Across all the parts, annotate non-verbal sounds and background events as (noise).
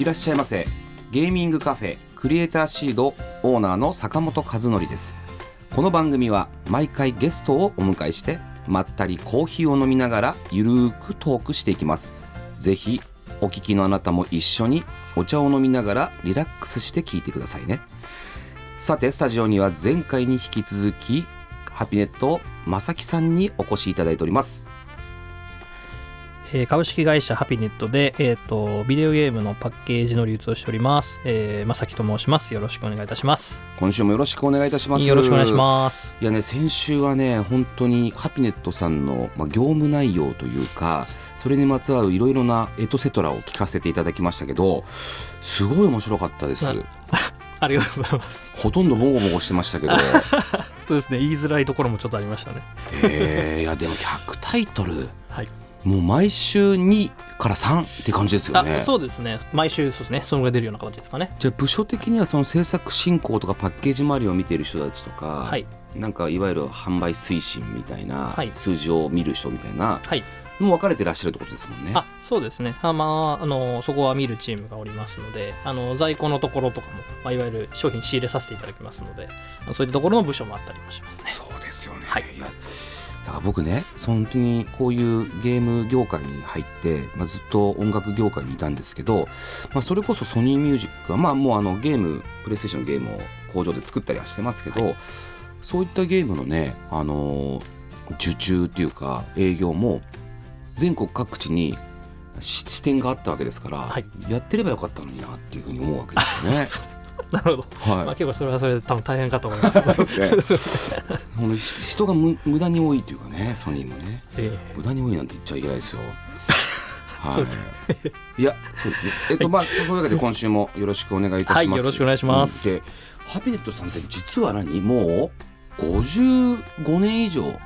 いらっしゃいませ。ゲーミングカフェクリエイターシードオーナーの坂本和則です。この番組は毎回ゲストをお迎えしてまったりコーヒーを飲みながらゆるーくトークしていきます。ぜひお聞きのあなたも一緒にお茶を飲みながらリラックスして聞いてくださいね。さてスタジオには前回に引き続きハピネット正木さんにお越しいただいております。えー株式会社ハピネットで、えー、とビデオゲームのパッケージの流通をしております、えー、まさきと申します。よろしくお願いいたします。今週もよろしくお願いいたします。よろしくお願いします。いやね先週はね本当にハピネットさんの、まあ、業務内容というかそれにまつわるいろいろなエトセトラを聞かせていただきましたけどすごい面白かったです。な (laughs) ありがとうございます。ほとんどボコボコしてましたけど。(laughs) そうですね。言いづらいところもちょっとありましたね。えー、いやでも100タイトル。はいもう毎週2から3って感じですよあねそうですね。毎週そうですね。そのぐらい出るような形ですかね。じゃあ部署的にはその制作進行とかパッケージ周りを見ている人たちとか、はい。なんかいわゆる販売推進みたいな、はい。数字を見る人みたいなはい。の分かれてらっしゃるってことですもんね。あそうですね。あまああのそこは見るチームがおりますのであの在庫のところとかも、まあ、いわゆる商品仕入れさせていただきますのでそういったところの部署もあったりもしますね。そうですよね、はいやだから僕ね本当にこういうゲーム業界に入って、まあ、ずっと音楽業界にいたんですけど、まあ、それこそソニーミュージックはまあもうあのゲームプレイステーションのゲームを工場で作ったりはしてますけど、はいそういったゲームのね、あのー受注っていうか営業も全国各地にし支店があったわけですから、はいやってればよかったのになっていうふうに思うわけですよね。(laughs) なるほど、はい。まあ、結構それはそれで多分大変かと思います。ね。(laughs) 人がむ無駄に多いというかねソニーもね。え無駄に多いなんて言っちゃいけないですよ。はい、そうですい。やそうですね。えっと、まあそういうわけで今週もよろしくお願いいたします。はいよろしくお願いします。うん。でハピネットさんって実は何もう55年以上い。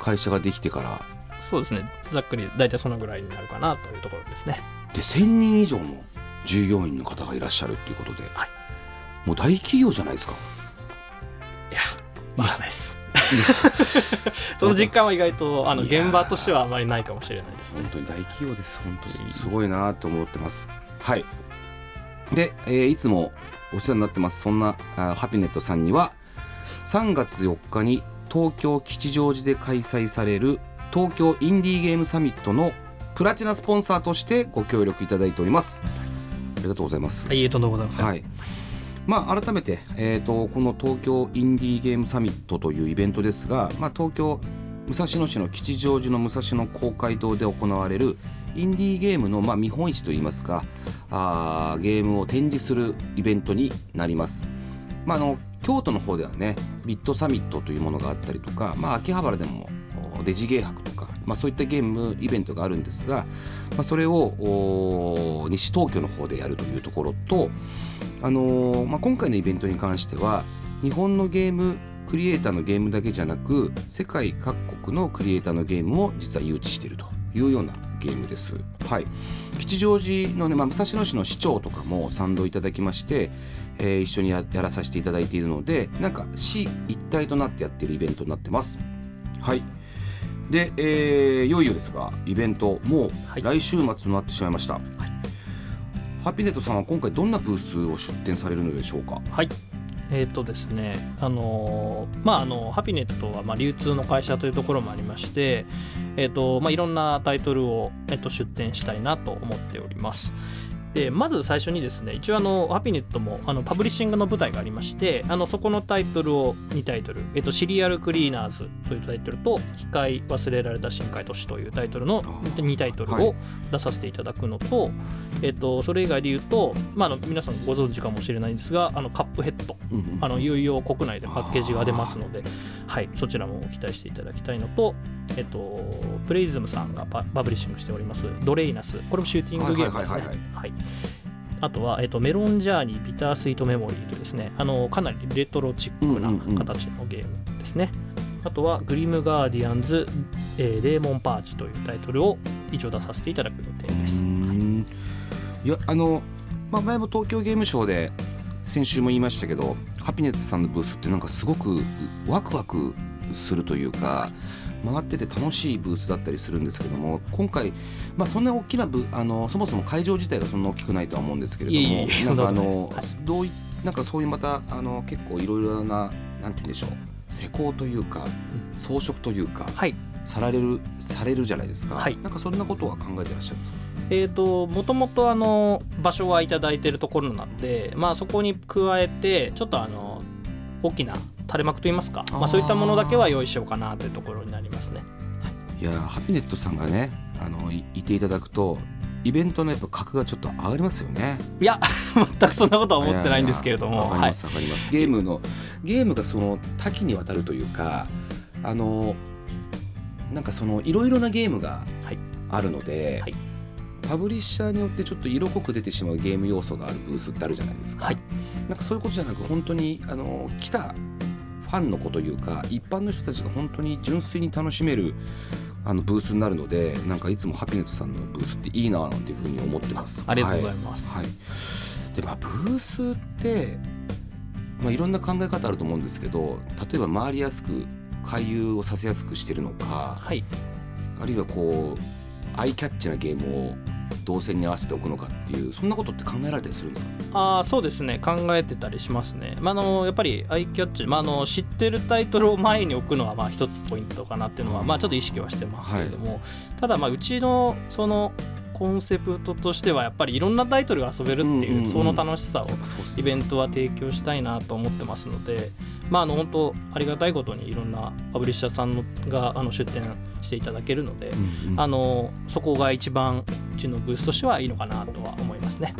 会社ができてから。えそうですね。ざっくり大体そのぐらいになるかなというところですね。で1000人以上の従業員の方がいらっしゃるっていうことで、はいもう大企業じゃないですか。いやまだないです (laughs) その実感は意外とあの現場としてはあまりないかもしれないですね。本当に大企業です。本当にすごいなと思ってます。はい。で、えーいつもお世話になってます。そんなあハピネットさんには3月4日に東京吉祥寺で開催される東京インディーゲームサミットのプラチナスポンサーとしてご協力いただいております。ありがとうございます。はいとんでもございません、はいまあ、改めて、えー、とこの東京インディーゲームサミットというイベントですが、まあ、東京武蔵野市の吉祥寺の武蔵野公会堂で行われるインディーゲームの、まあ、見本市といいますかあーゲームを展示するイベントになります。まあ、あの京都の方ではねビットサミットというものがあったりとか、まあ、秋葉原でもデジゲー博とか、まあ、そういったゲームイベントがあるんですが、まあ、それを西東京の方でやるというところと、あのーまあ、今回のイベントに関しては日本のゲームクリエイターのゲームだけじゃなく世界各国のクリエイターのゲームを実は誘致しているというようなゲームです。はい、吉祥寺のね、まあ、武蔵野市の市長とかも賛同いただきまして、えー一緒にややらさせていただいているのでなんか市一体となってやってるイベントになってます。はい。で、えーいよいよですがイベントもうはい。来週末となってしまいました、ハピネットさんは今回どんなブースを出展されるのでしょうか？はい。えっ、とですね、あのーまああのハピネットはまあ流通の会社というところもありまして、えっ、とまあいろんなタイトルをえっ、と出展したいなと思っております。でまず最初にですね一応あのハピネットもあのパブリッシングの舞台がありましてあのそこのタイトルを2タイトル、えっと、シリアルクリーナーズというタイトルと機械忘れられた深海都市というタイトルの2タイトルはい。を出させていただくのと、えっと、それ以外で言うと、まあ、あの皆さんご存知かもしれないんですがあのカップヘッドうんうんあのいよいよ国内でパッケージが出ますので、はい、そちらも期待していただきたいのとえっと、プレイズムさんがパパブリッシングしておりますドレイナス。これもシューティングゲームですね。はいはいはい。はいあとは、えっと、メロンジャーニービタースイートメモリーというですねあのかなりレトロチックなうんうんうん。形のゲームですね、あとはグリムガーディアンズ、えーデーモンパーチというタイトルを一応出させていただく予定です、いやあの、まあ、前も東京ゲームショウで先週も言いましたけどハピネットさんのブースってなんかすごくワクワクするというか回ってて楽しいブースだったりするんですけども今回、まあ、そんな大きなブあのそもそも会場自体がそんな大きくないとは思うんですけれどもなんかどういなんかそういうまたあの結構いろいろななんて言うんでしょう施工というか装飾というかはい。されるされるじゃないですか、はい。なんかそんなことは考えてらっしゃるんですか？えー、ともともとあの場所はいただいてるところなんで、まあ、そこに加えてちょっとあの大きな垂れ幕といいますかまあ、そういったものだけは用意しようかなというところになりますね。いやハピネットさんがねあのいいていただくとイベントのやっぱ格がちょっと上がりますよね。いや (laughs) 全くそんなことは思ってないんですけれどもはいわかりますわかります。ゲームのゲームがその多岐にわたるというかあのなんかそのいろいろなゲームがはいあるので、はいパブリッシャーによってちょっと色濃く出てしまうゲーム要素があるブースってあるじゃないですか。はいなんかそういうことじゃなく本当にあの来たファンの子というか一般の人たちが本当に純粋に楽しめるあのブースになるのでなんかいつもハピネットさんのブースっていいななんていうふうに思ってます。ありがとうござはいます。はい、でまあブースって、まあ、いろんな考え方あると思うんですけど例えば回りやすく回遊をさせやすくしてるのかはい、あるいはこうアイキャッチなゲームを動線に合わせておくのかっていうそんなことって考えられたりするんですか？あーそうですね。考えてたりしますね、まあ、あのやっぱりアイキャッチ、まあ、あの知ってるタイトルを前に置くのはまあ一つポイントかなっていうのは、うんまあ、ちょっと意識はしてますけれども、ただまあうちのそのコンセプトとしてはやっぱりいろんなタイトルが遊べるっていううんその楽しさをイベントは提供したいなと思ってますので、まあ、あの本当ありがたいことにいろんなパブリッシャーさんのがあの出展していただけるので、うんうん。あのそこが一番うちのブースとしてはいいのかなとは思いますね。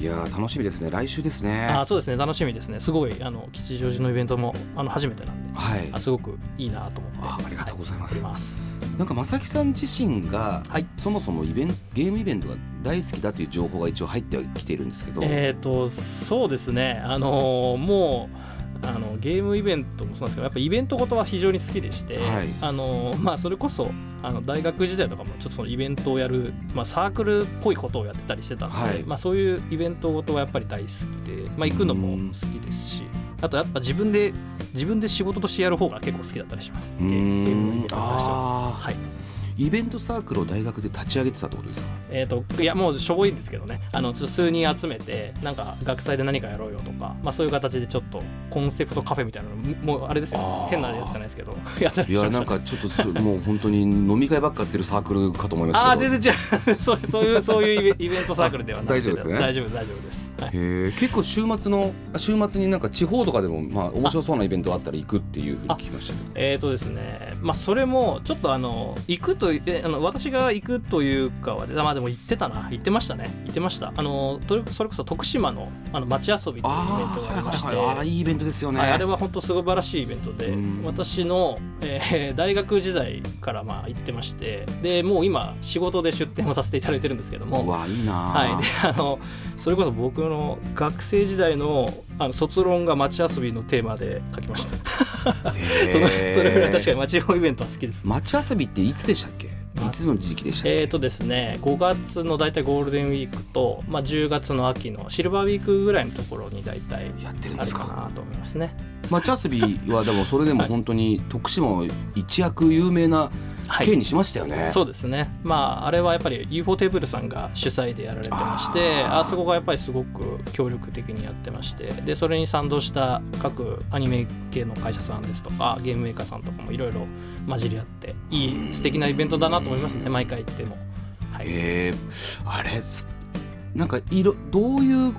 いやー楽しみですね。来週ですね。あそうですね。楽しみですね。すごいあの吉祥寺のイベントもあの初めてなんで。はい。あすごくいいなと思って。あありがとうございます。おりますなんか正木さん自身がはい。そもそもイベントゲームイベントが大好きだという情報が一応入ってはきているんですけど、えっ、とそうですね。あのもうあのゲームイベントもそうなんですけどやっぱイベントごとは非常に好きでして、はい。あのまあ、それこそあの大学時代とかもちょっとそのイベントをやる、まあ、サークルっぽいことをやってたりしてたので、はい。まあ、そういうイベントごとはやっぱり大好きで、まあ、行くのも好きですしあとやっぱ自分で自分で仕事としてやる方が結構好きだったりします。ゲームのイベんントに関しては。はいイベントサークルを大学で立ち上げてたってことですか？えー、といやもうしょぼいんですけどね。あの数人集めてなんか学祭で何かやろうよとか、まあ、そういう形でちょっとコンセプトカフェみたいなのもうあれですよ。あー。変なやつじゃないですけど (laughs) やったりいやしましたなんかちょっとすもう本当に飲み会ばっかやってるサークルかと思いましたあ全然違う。(laughs) そうそういうそういうイベントサークルでは大丈夫ですね。大丈夫大丈夫です、はい。へえ結構週末のあ週末になんか地方とかでもまあ面白そうなイベントあったら行くっていうふうに聞きましたけど。えーとですね。まあそれもちょっとあの行くとえあの私が行くというかはまあでも行ってたな。行ってましたね。行ってました。あのそれこそ徳島のあの街遊びというイベンあトがありまして。あはいはいはい。いいイベントですよね、はい、あれは本当素晴らしいイベントでうん。私の、えー大学時代からまあ行ってまして。でもう今仕事で出展をさせていただいてるんですけどうも、わいいなはい、であのそれこそ僕の学生時代のあの卒論が街遊びのテーマで書きました。そのそれぐらい確かに街遊びイベントは好きです。街遊びっていつでしたっけ？いつの時期でしたっけ？えーとですね、5月の大体ゴールデンウィークと、まあ、10月の秋のシルバーウィークぐらいのところに大体やってるんあですか？なと思いますね。街遊びはでもそれでも本当に徳島は一躍有名なはい。県にしましたよね、そうですね。まああれはやっぱり UFO テーブルさんが主催でやられてましてあそこがやっぱりすごく協力的にやってましてでそれに賛同した各アニメ系の会社さんですとかゲームメーカーさんとかもいろいろ混じり合っていい素敵なイベントだなと思いますね。毎回行っても。はい、へえあれすなんかいろどういう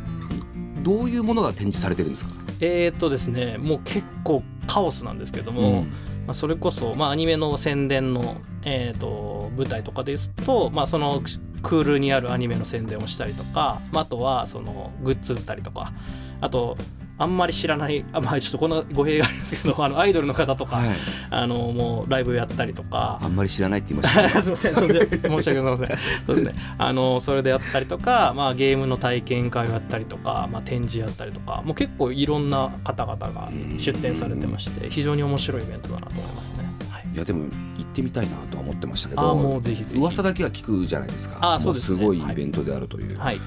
どういうものが展示されてるんですか、えーっとですねもう結構カオスなんですけども、うんまあ、それこそ、まあ、アニメの宣伝の、えー、と舞台とかですと、まあ、そのクールにあるアニメの宣伝をしたりとか、まあ、あとはそのグッズ売ったりとかあとあんまり知らないあ、まあ、ちょっとこの語弊がありますけど (laughs) あのアイドルの方とか、はい。あのもうライブやったりとか。あんまり知らないって言いました。ね (laughs) すみません、申し訳ございません。(laughs) そうですね。あのそれでやったりとか、まあゲームの体験会をやったりとか、まあ展示やったりとか、もう結構いろんな方々が出展されてまして、非常に面白いイベントだなと思いますね。はい。いやでも行ってみたいなとは思ってましたけああもどうぜひぜひ。噂だけは聞くじゃないですか。あそうですね。もごい。イベントであるという、はい。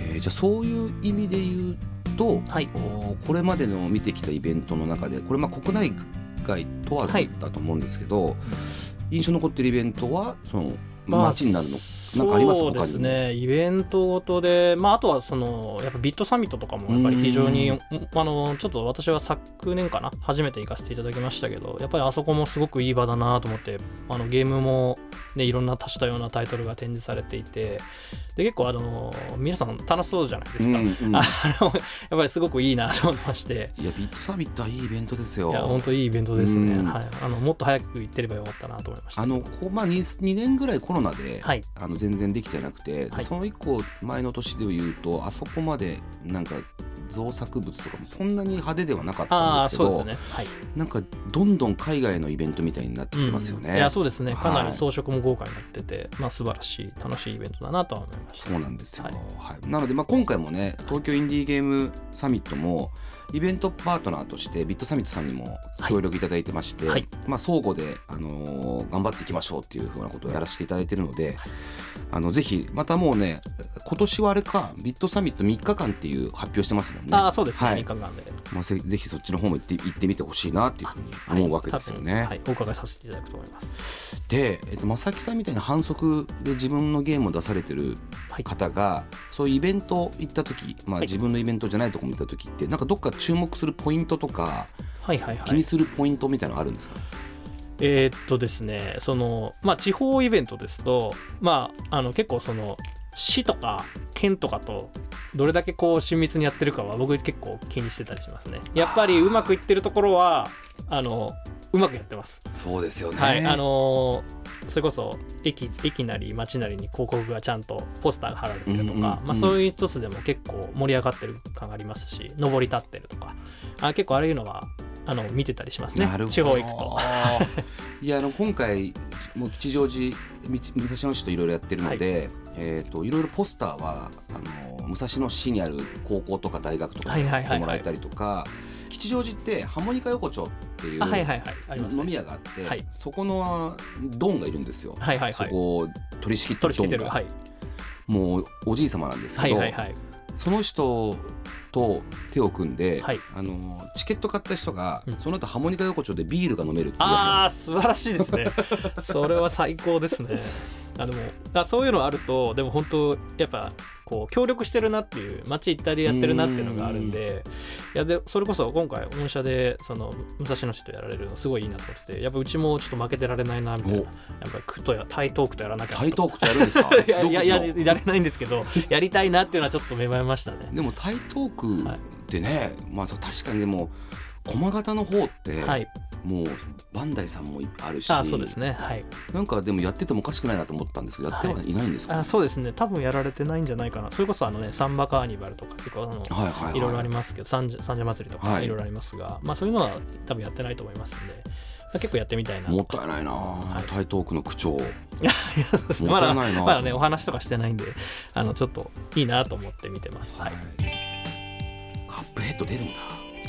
えーじゃあそういう意味で言うと、はい。おこれまでの見てきたイベントの中でこれまあ国内外問わずはい。だと思うんですけど、印象に残ってるイベントはそのまあ街になるの、なんかありますそうですね。イベントごとで、まあ、あとはそのやっぱビットサミットとかもやっぱり非常にうん。あのちょっと私は昨年かな初めて行かせていただきましたけどやっぱりあそこもすごくいい場だなと思ってあのゲームも、ね、いろんな多種多様なタイトルが展示されていてで結構あの皆さん楽しそうじゃないですか、うんうん (laughs) あのやっぱりすごくいいなと思いまして。いやビットサミットはいいイベントですよ。いや本当いいイベントですね、うん。はい、あのもっと早く行ってればよかったなと思いました。あのまあ 2, 2年ぐらいコロナで、はい。あの全然できてなくて、ではい。その以降前の年で言うとあそこまでなんか造作物とかもそんなに派手ではなかったんですけどね。はい。なんかどんどん海外のイベントみたいになってきてますよね。うん。いやそうですね。かなはいり装飾も豪華になってて、まあ素晴らしい楽しいイベントだなとは思いました。そうなんですよ、はいはい。なので、まあ、今回もね東京インディーゲームサミットもイベントパートナーとしてビットサミットさんにも協力いただいてまして、はい。まあ、相互で、あのー頑張っていきましょうっていうふうなことをやらせていただいているので、あのぜひまたもうね今年はあれかビットサミット3日間っていう発表してますもんね。ああそうですね、はい。3日間でまあ、ぜぜひそっちの方も行って行ってみてほしいなっていうふうに思うわけですよね。はい、お伺いさせていただくと思います。で、えっと、正木さんみたいな反則で自分のゲームを出されてるはい。方がそういうイベント行った時、まあ、はい。自分のイベントじゃないところに行った時ってなんかどっか注目するポイントとかはいはいはい。気にするポイントみたいなのあるんですか、えーっとですねそのまあ地方イベントですとまああの結構その市とか県とかとどれだけこう親密にやってるかは僕結構気にしてたりしますね。やっぱりうまくいってるところはあのうまくやってます。そうですよね。はい、あのーそれこそ駅駅なり街なりに広告がちゃんとポスターが貼られてるとか、うんうんうんまあ、そういう一つでも結構盛り上がってる感がありますし上り立ってるとか。あ結構ああいうのはあの見てたりしますね。地方行くと。(laughs) いやあの今回もう吉祥寺武蔵野市といろいろやってるので、えー、といろいろポスターはあの武蔵野市にある高校とか大学とかにやってもらえたりとか、吉祥寺ってハーモニカ横丁っていうあはいはいはい。あります、ね、飲み屋があって、はい。そこのドンがいるんですよ。はいはいはい。そこを取り仕切ってドンが、る。はい。もうおじい様なんですはけど、いはいはい。その人と手を組んで、はい。あのチケット買った人が、うん。その後ハーモニカ横丁でビールが飲めるっていう。ああ素晴らしいですね。それは最高ですね。あでもあそういうのあるとでも本当やっぱこう協力してるなっていう街一体でやってるなっていうのがあるんでいやでそれこそ今回御社でその武蔵野市とやられるのすごいいいなと思っててやっぱうちもちょっと負けてられないなみたいな。おやっぱり区とや台東区とやらなきゃ台東区とやるんですか？(laughs) いやいやいやれないんですけどやりたいなっていうのはちょっと芽生えましたね。でも台東区ってね、まあ確かにでも駒形の方って、はいもうバンダイさんもあるしあそうですね。はい。なんかでもやっててもおかしくないなと思ったんですけどやってはいないんですか、あそうですね。多分やられてないんじゃないかな。それこそあのねサンバカーニバルとか結構あのはいはいはい。いろいろありますけど三社祭りとはい。かいろいろありますが、まあそういうのは多分やってないと思いますんで、まあ、結構やってみたいな。もったいないな、い。台東区の区長。まだまだねお話とかしてないんであのちょっといいなと思って見てます、はい、カップヘッド出るんだ、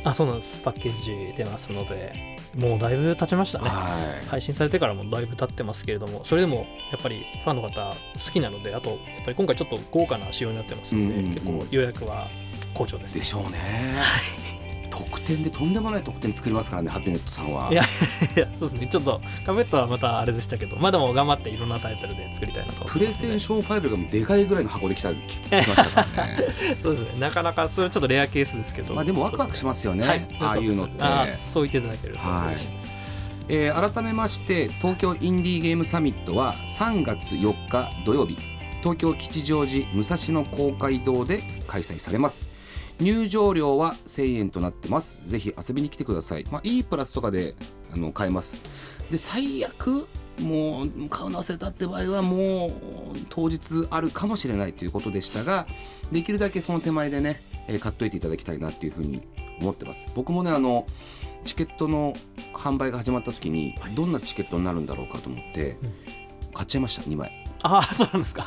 あそうなんです。パッケージ出ますのでもうだいぶ経ちましたね。はい。配信されてからもだいぶ経ってますけれどもそれでもやっぱりファンの方好きなのであとやっぱり今回ちょっと豪華な仕様になってますので、うんうんうん。結構予約は好調ですね。でしょうね、特典でとんでもない特典作りますからねハピネットさんは。いや (laughs) いやそうですね。ちょっとカペットはまたあれでしたけどまだも頑張っていろんなタイトルで作りたいなと。思プレゼンションファイルがもうでかいぐらいの箱で来た (laughs) 来来ましたからね。そうですね。なかなかそれちょっとレアケースですけど。まあでもワクワクしますよね、はい。ああいうのってあそう言っていただけると嬉しいです、えー改めまして東京インディーゲームサミットは3月4日土曜日。東京吉祥寺武蔵野公会堂で開催されます入場料は1000円となってます。ぜひ遊びに来てください、まあ、E プラスとかであの買えます。で最悪もう買うの忘れたって場合はもう当日あるかもしれないということでしたができるだけその手前でね、えー買っといていただきたいなっていうふうに思ってます。僕もねあのチケットの販売が始まった時にどんなチケットになるんだろうかと思ってうん。買っちゃいました2枚ああそうなんですか。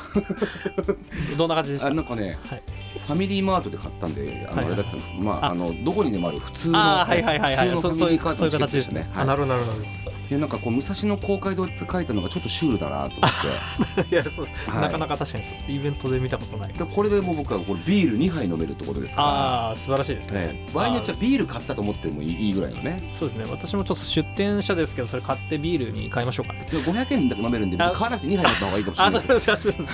(laughs) どんな感じでした？あなんかね、はい。ファミリーマートで買ったんであのはいはい。はいあれだったんですまああ。あのどこにでもある普通のあーはいはいはいはい。普通のファミリーカードのチケットですね。あなはい。るほどなるほどでなんかこう武蔵野公会堂って書いたのがちょっとシュールだなと思って。(laughs) いやそう、はい。なかなか確かにそうイベントで見たことない。でこれでもう僕はこれビール2杯飲めるってことですから。ああ素晴らしいですね。ね、場合によっちゃビール買ったと思ってもいいいいぐらいのね。そうですね。私もちょっと出店者ですけどそれ買ってビールに買いましょうか。ねで500円だけ飲めるんで別に買わなくて2杯飲った方がいいかもしれあないですそうですかそうで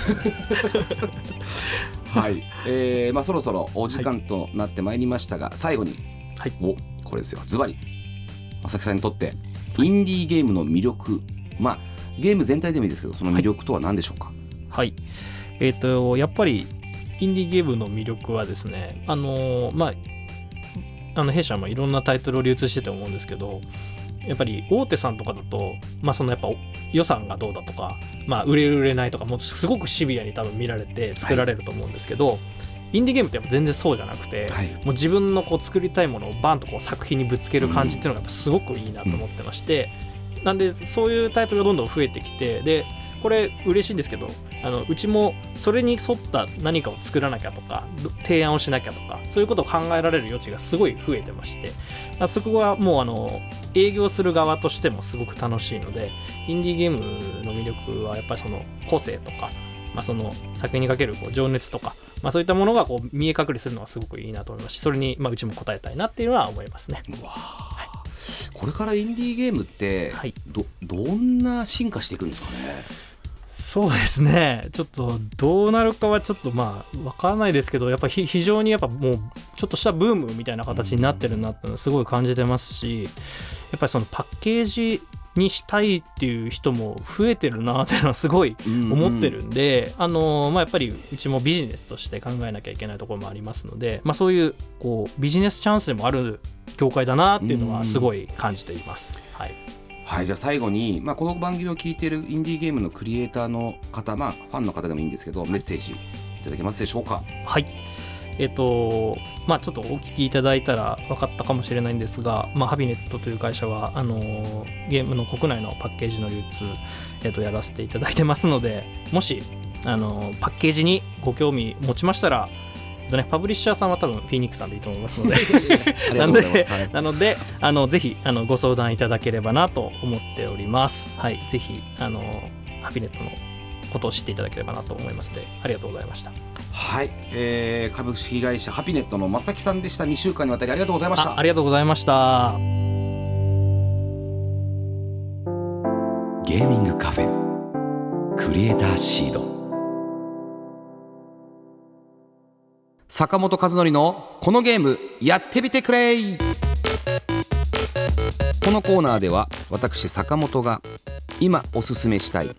す。はい、えーまあ、そろそろお時間となってまいりましたが、最後に、はい。おこれですよ。ズバリ。正木さんにとってインディーゲームの魅力。まあゲーム全体でもいいですけどその魅力とは何でしょうか、はい。えっ、とやっぱりインディーゲームの魅力はですねあのーまああの弊社もいろんなタイトルを流通してて思うんですけどやっぱり大手さんとかだと、まあ、そのやっぱ予算がどうだとか、まあ、売れる売れないとかもうすごくシビアに多分見られて作られると思うんですけど、インディーゲームってやっぱ全然そうじゃなくて、はい。もう自分のこう作りたいものをバンとこう作品にぶつける感じっていうのがやっぱすごくいいなと思ってまして、なんでそういうタイトルがどんどん増えてきてでこれ嬉しいんですけどあのうちもそれに沿った何かを作らなきゃとかど提案をしなきゃとかそういうことを考えられる余地がすごい増えてましてあそこはもうあの営業する側としてもすごく楽しいのでインディーゲームの魅力はやっぱりその個性とか、まあ、その作品にかけるこう情熱とか、まあ、そういったものがこう見え隠れするのがすごくいいなと思います。しそれにまあうちも応えたいなっていうのは思いますね。これからインディーゲームってはい。どどんな進化していくんですかね？そうですね。ちょっとどうなるかはちょっとまあ分からないですけどやっぱひ非常にやっぱもうちょっとしたブームみたいな形になってるなってすごい感じてますしやっぱりそのパッケージにしたいっていう人も増えてるなっていうのはすごい思ってるんで、あのまあ、やっぱりうちもビジネスとして考えなきゃいけないところもありますので、まあ、そういうこうビジネスチャンスでもある業界だなっていうのはすごい感じています。はいはいじゃあ最後に、まあ、この番組を聞いているインディーゲームのクリエイターの方、まあ、ファンの方でもいいんですけどメッセージいただけますでしょうか？はい。えっ、と、まあちょっとお聞きいただいたら分かったかもしれないんですが、まあ、ハビネットという会社は、あのーゲームの国内のパッケージの流通、えっとやらせていただいてますので、もし、あのーパッケージにご興味持ちましたら、とね、パブリッシャーさんは多分フィニックスさんでいいと思いますので、(laughs) ありがとうございます、はいなので、あのぜひあのご相談いただければなと思っております。はい、ぜひあのハピネットのことを知っていただければなと思いますので、ありがとうございました。はい、えー株式会社ハピネットの正木さんでした。2週間にわたりありがとうございました。あありがとうございました。ゲーミングカフェクリエイターシード。坂本和則のこのゲームやってみてくれこのコーナーでは私坂本が今おすすめしたい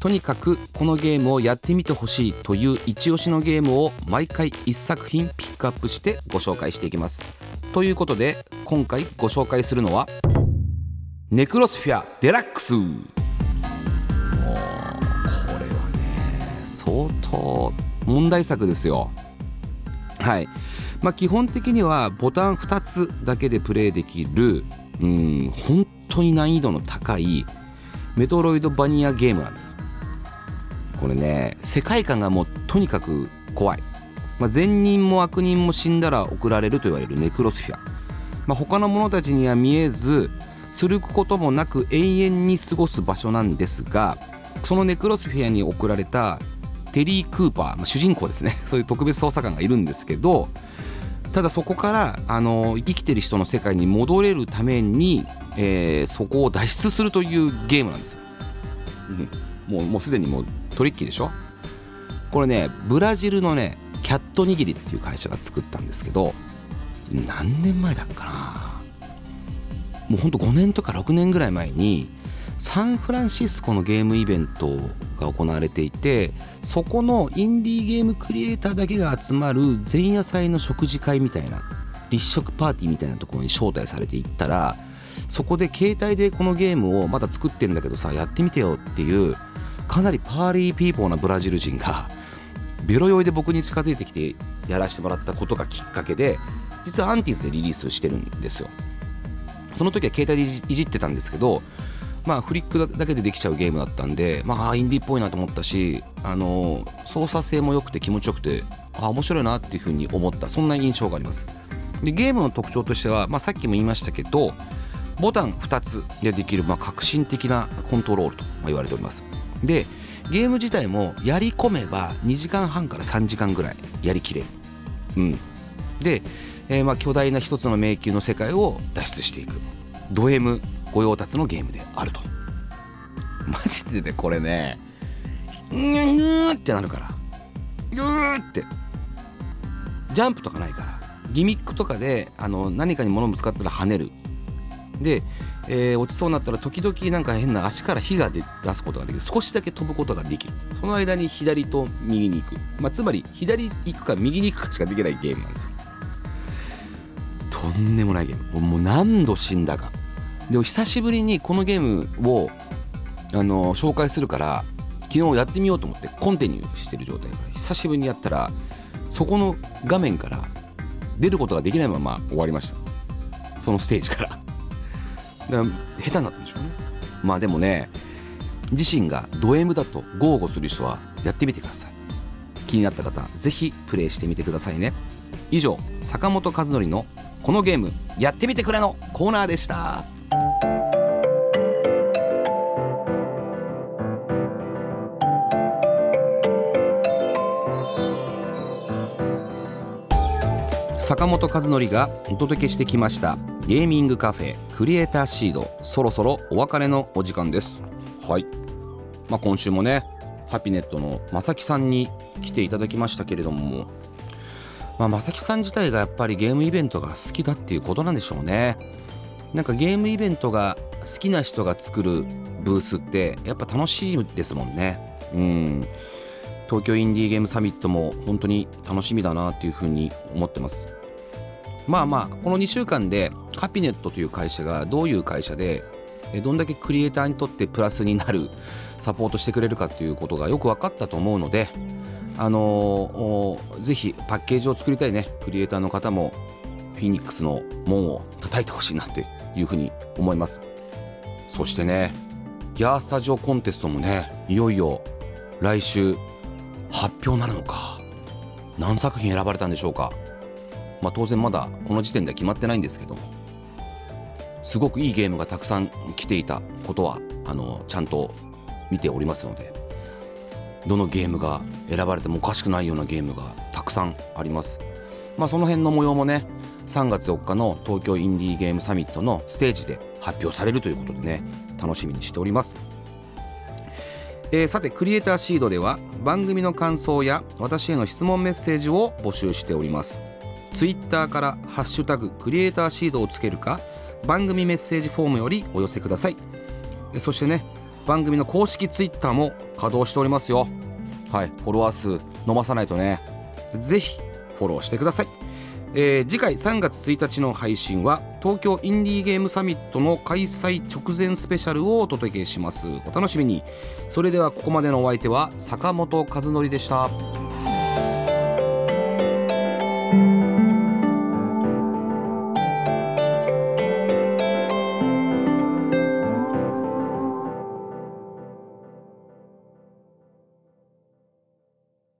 とにかくこのゲームをやってみてほしいという一押しのゲームを毎回1作品ピックアップしてご紹介していきます。ということで今回ご紹介するのはネクロスフィアデラックス。もうこれはね相当問題作ですよ。はい。まあ基本的にはボタン2つだけでプレイできるうん本当に難易度の高いメトロイドバニアゲームなんです。これね世界観がもうとにかく怖い、まあ、善人も悪人も死んだら送られると言われるネクロスフィア、まあ、他の者たちには見えずするくこともなく永遠に過ごす場所なんですがそのネクロスフィアに送られたテリー・クーパー、まあ、主人公ですね。(laughs) そういう特別捜査官がいるんですけどただそこからあの生きてる人の世界に戻れるために、えーそこを脱出するというゲームなんですよ、うん、もうもうすでにもうトリッキーでしょ？これねブラジルのねキャット握りっていう会社が作ったんですけど何年前だっかな？もうほんと5年とか6年ぐらい前にサンフランシスコのゲームイベントが行われていてそこのインディーゲームクリエイターだけが集まる前夜祭の食事会みたいな立食パーティーみたいなところに招待されていったらそこで携帯でこのゲームをまだ作ってんだけどさやってみてよっていうかなりパーリーピーポーなブラジル人がベロ酔いで僕に近づいてきてやらせてもらったことがきっかけで実はアンティスでリリースしてるんですよ。その時は携帯でいじってたんですけどまあフリックだけでできちゃうゲームだったんでまあインディっぽいなと思ったしあの操作性も良くて気持ちよくてあ面白いなっていうふうに思った。そんな印象があります。でゲームの特徴としては、まあ、さっきも言いましたけどボタン2つでできる、まあ、革新的なコントロールと言われております。でゲーム自体もやり込めば2時間半から3時間ぐらいやりきれる。うん。で、えー、まあ巨大な一つの迷宮の世界を脱出していく。ド M 御用達のゲームであると。マジでねこれねうーってなるから。うーって。ジャンプとかないから。ギミックとかであの何かに物ぶつかったら跳ねる。で、えー、落ちそうになったら時々なんか変な足から火が出すことができる。少しだけ飛ぶことができるその間に左と右に行く、まあ、つまり左行くか右に行くかしかできないゲームなんですよ。とんでもないゲーム。もう何度死んだか。でも久しぶりにこのゲームをあの紹介するから昨日やってみようと思ってコンティニューしてる状態久しぶりにやったらそこの画面から出ることができないまま終わりました。そのステージから。だから下手になったんでしょうね。まあでもね自身がド M だと豪語する人はやってみてください。気になった方ぜひプレイしてみてくださいね。以上坂本和則のこのゲームやってみてくれのコーナーでした。坂本和則がお届けしてきましたゲーミングカフェクリエイターシードそろそろお別れのお時間です。はい。まあ今週もねハピネットの正木さんに来ていただきましたけれどもまあ正木さん自体がやっぱりゲームイベントが好きだっていうことなんでしょうね。なんかゲームイベントが好きな人が作るブースってやっぱ楽しいですもんね。うん。東京インディーゲームサミットも本当に楽しみだなっていうふうに思ってます。まあまあこの2週間でハピネットという会社がどういう会社でどんだけクリエイターにとってプラスになるサポートしてくれるかということがよく分かったと思うのであのー、ぜひパッケージを作りたいね。クリエイターの方もフィニックスの門を叩いてほしいなっていうふうに思います。そしてねギャースタジオコンテストもねいよいよ来週発表なるのか。何作品選ばれたんでしょうか。まあ当然まだこの時点では決まってないんですけども。すごくいいゲームがたくさん来ていたことはあのちゃんと見ておりますので。どのゲームが選ばれてもおかしくないようなゲームがたくさんあります。まあその辺の模様もね3月4日の東京インディーゲームサミットのステージで発表されるということでね楽しみにしております。えー、さてクリエイターシードでは番組の感想や私への質問メッセージを募集しております。ツイッターから「ハッシュタグクリエイターシード」をつけるか番組メッセージフォームよりお寄せください。そしてね番組の公式ツイッターも稼働しておりますよ。はいフォロワー数伸ばさないとねぜひフォローしてください。えー、次回3月1日の配信は東京インディーゲームサミットの開催直前スペシャルをお届けします。お楽しみに。それではここまでのお相手は坂本和則でした。